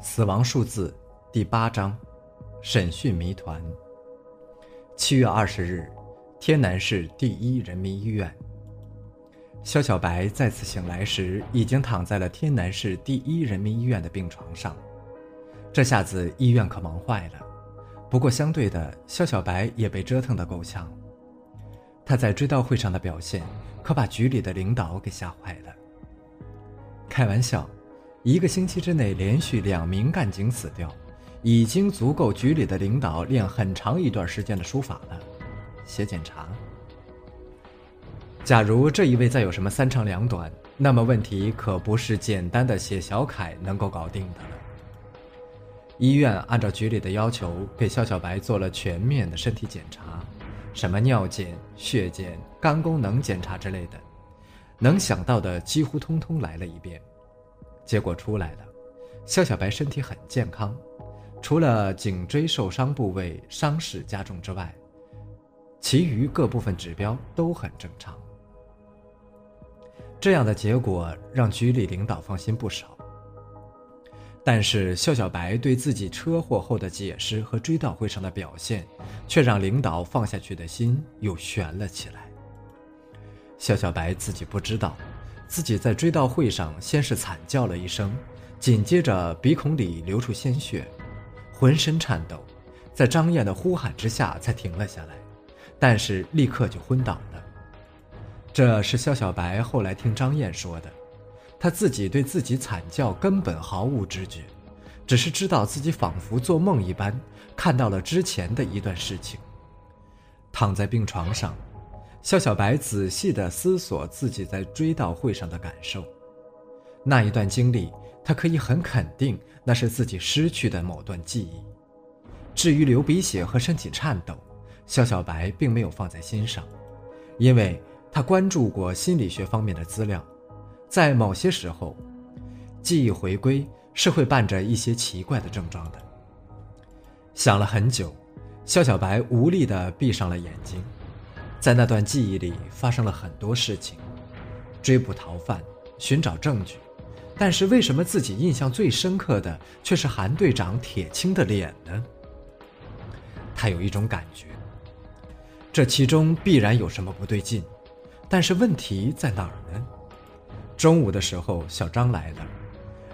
死亡数字第八章，审讯谜团。七月二十日，天南市第一人民医院。肖小白再次醒来时，已经躺在了天南市第一人民医院的病床上。这下子医院可忙坏了。不过相对的，肖小白也被折腾得够呛。他在追悼会上的表现，可把局里的领导给吓坏了。开玩笑。一个星期之内连续两名干警死掉，已经足够局里的领导练很长一段时间的书法了。写检查。假如这一位再有什么三长两短，那么问题可不是简单的写小楷能够搞定的了。医院按照局里的要求，给肖小白做了全面的身体检查，什么尿检、血检、肝功能检查之类的，能想到的几乎通通来了一遍。结果出来了，肖小白身体很健康，除了颈椎受伤部位伤势加重之外，其余各部分指标都很正常。这样的结果让局里领导放心不少。但是肖小白对自己车祸后的解释和追悼会上的表现，却让领导放下去的心又悬了起来。肖小白自己不知道。自己在追悼会上先是惨叫了一声，紧接着鼻孔里流出鲜血，浑身颤抖，在张燕的呼喊之下才停了下来，但是立刻就昏倒了。这是肖小白后来听张燕说的，他自己对自己惨叫根本毫无知觉，只是知道自己仿佛做梦一般看到了之前的一段事情，躺在病床上。肖小白仔细地思索自己在追悼会上的感受，那一段经历，他可以很肯定那是自己失去的某段记忆。至于流鼻血和身体颤抖，肖小白并没有放在心上，因为他关注过心理学方面的资料，在某些时候，记忆回归是会伴着一些奇怪的症状的。想了很久，肖小白无力地闭上了眼睛。在那段记忆里发生了很多事情，追捕逃犯，寻找证据，但是为什么自己印象最深刻的却是韩队长铁青的脸呢？他有一种感觉，这其中必然有什么不对劲，但是问题在哪儿呢？中午的时候，小张来了，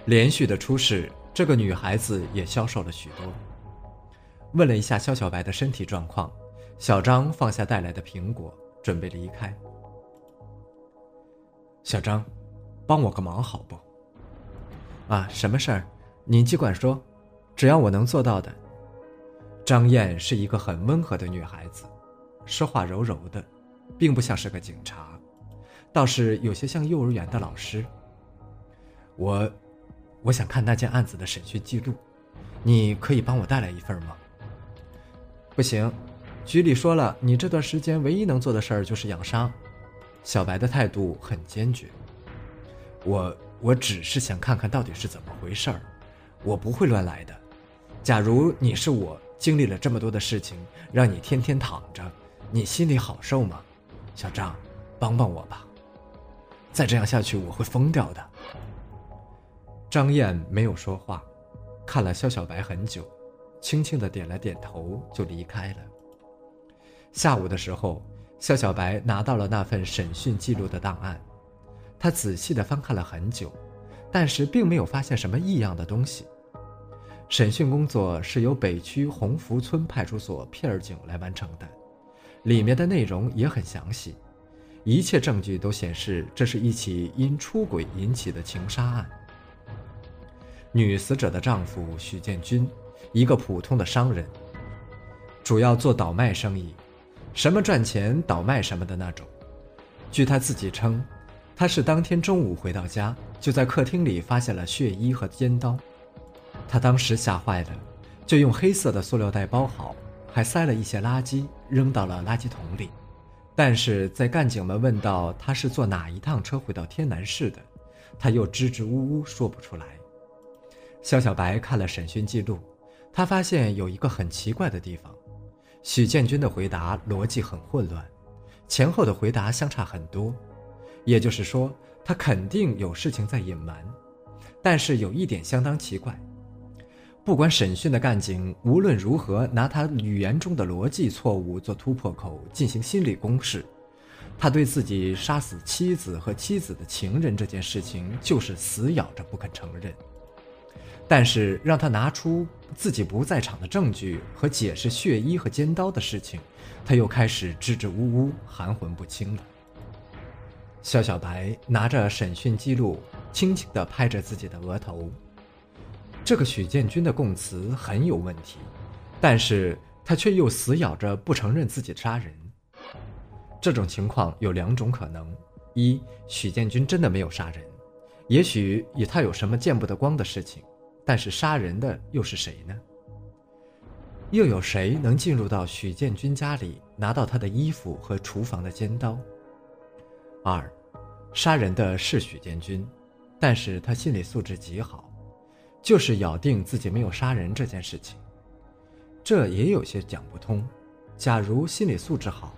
连续的出事，这个女孩子也消瘦了许多。问了一下肖小白的身体状况。小张放下带来的苹果，准备离开。小张，帮我个忙好不？啊，什么事儿？你尽管说，只要我能做到的。张燕是一个很温和的女孩子，说话柔柔的，并不像是个警察，倒是有些像幼儿园的老师。我，我想看那件案子的审讯记录，你可以帮我带来一份吗？不行。局里说了，你这段时间唯一能做的事儿就是养伤。小白的态度很坚决。我我只是想看看到底是怎么回事儿，我不会乱来的。假如你是我，经历了这么多的事情，让你天天躺着，你心里好受吗？小张，帮帮我吧。再这样下去，我会疯掉的。张燕没有说话，看了肖小白很久，轻轻的点了点头，就离开了。下午的时候，肖小白拿到了那份审讯记录的档案，他仔细的翻看了很久，但是并没有发现什么异样的东西。审讯工作是由北区鸿福村派出所片警来完成的，里面的内容也很详细，一切证据都显示这是一起因出轨引起的情杀案。女死者的丈夫许建军，一个普通的商人，主要做倒卖生意。什么赚钱倒卖什么的那种。据他自己称，他是当天中午回到家，就在客厅里发现了血衣和尖刀。他当时吓坏了，就用黑色的塑料袋包好，还塞了一些垃圾扔到了垃圾桶里。但是在干警们问到他是坐哪一趟车回到天南市的，他又支支吾吾说不出来。肖小白看了审讯记录，他发现有一个很奇怪的地方。许建军的回答逻辑很混乱，前后的回答相差很多，也就是说，他肯定有事情在隐瞒。但是有一点相当奇怪，不管审讯的干警无论如何拿他语言中的逻辑错误做突破口进行心理攻势，他对自己杀死妻子和妻子的情人这件事情就是死咬着不肯承认。但是让他拿出自己不在场的证据和解释血衣和尖刀的事情，他又开始支支吾吾、含混不清了。肖小白拿着审讯记录，轻轻地拍着自己的额头。这个许建军的供词很有问题，但是他却又死咬着不承认自己杀人。这种情况有两种可能：一，许建军真的没有杀人，也许与他有什么见不得光的事情。但是杀人的又是谁呢？又有谁能进入到许建军家里，拿到他的衣服和厨房的尖刀？二，杀人的是许建军，但是他心理素质极好，就是咬定自己没有杀人这件事情，这也有些讲不通。假如心理素质好，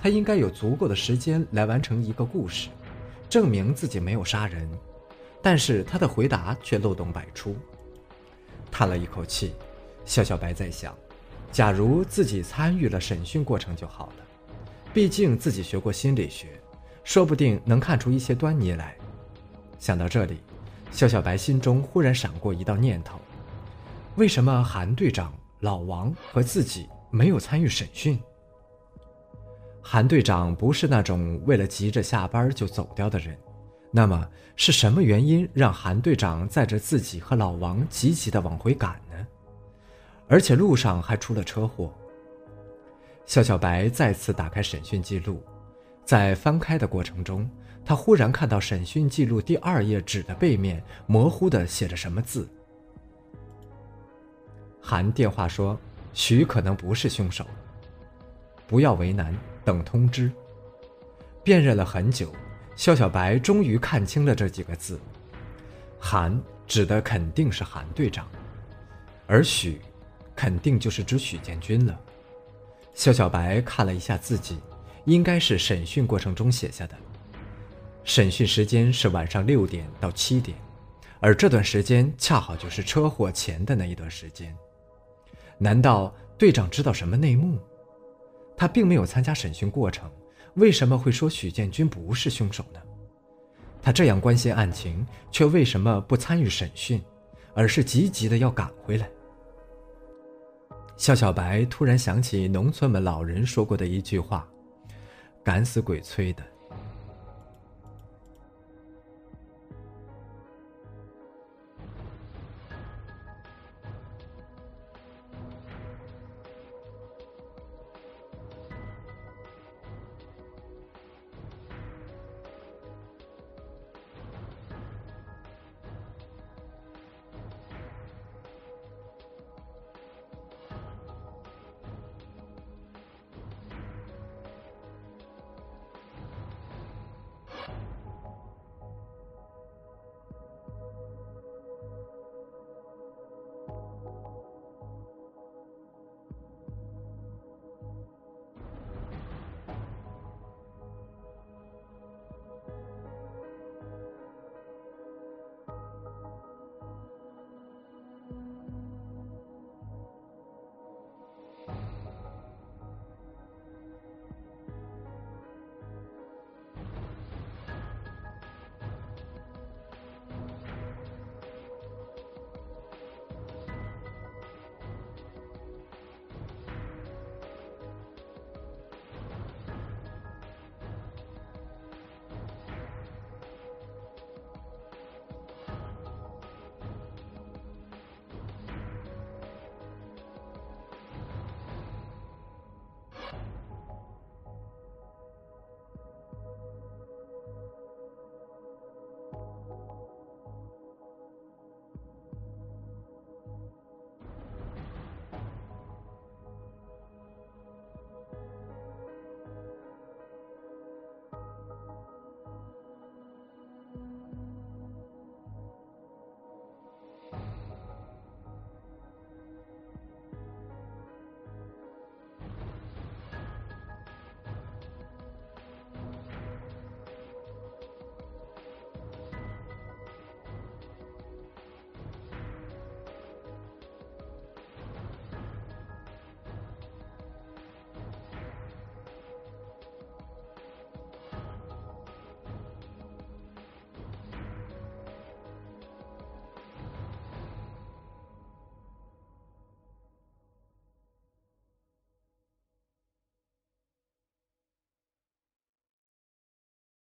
他应该有足够的时间来完成一个故事，证明自己没有杀人，但是他的回答却漏洞百出。叹了一口气，笑笑白在想：假如自己参与了审讯过程就好了，毕竟自己学过心理学，说不定能看出一些端倪来。想到这里，笑笑白心中忽然闪过一道念头：为什么韩队长、老王和自己没有参与审讯？韩队长不是那种为了急着下班就走掉的人。那么是什么原因让韩队长载着自己和老王急急地往回赶呢？而且路上还出了车祸。肖小白再次打开审讯记录，在翻开的过程中，他忽然看到审讯记录第二页纸的背面模糊地写着什么字。韩电话说：“许可能不是凶手，不要为难，等通知。”辨认了很久。肖小白终于看清了这几个字，“韩”指的肯定是韩队长，而“许”肯定就是指许建军了。肖小白看了一下自己，应该是审讯过程中写下的。审讯时间是晚上六点到七点，而这段时间恰好就是车祸前的那一段时间。难道队长知道什么内幕？他并没有参加审讯过程。为什么会说许建军不是凶手呢？他这样关心案情，却为什么不参与审讯，而是急急的要赶回来？肖小白突然想起农村们老人说过的一句话：“赶死鬼催的。”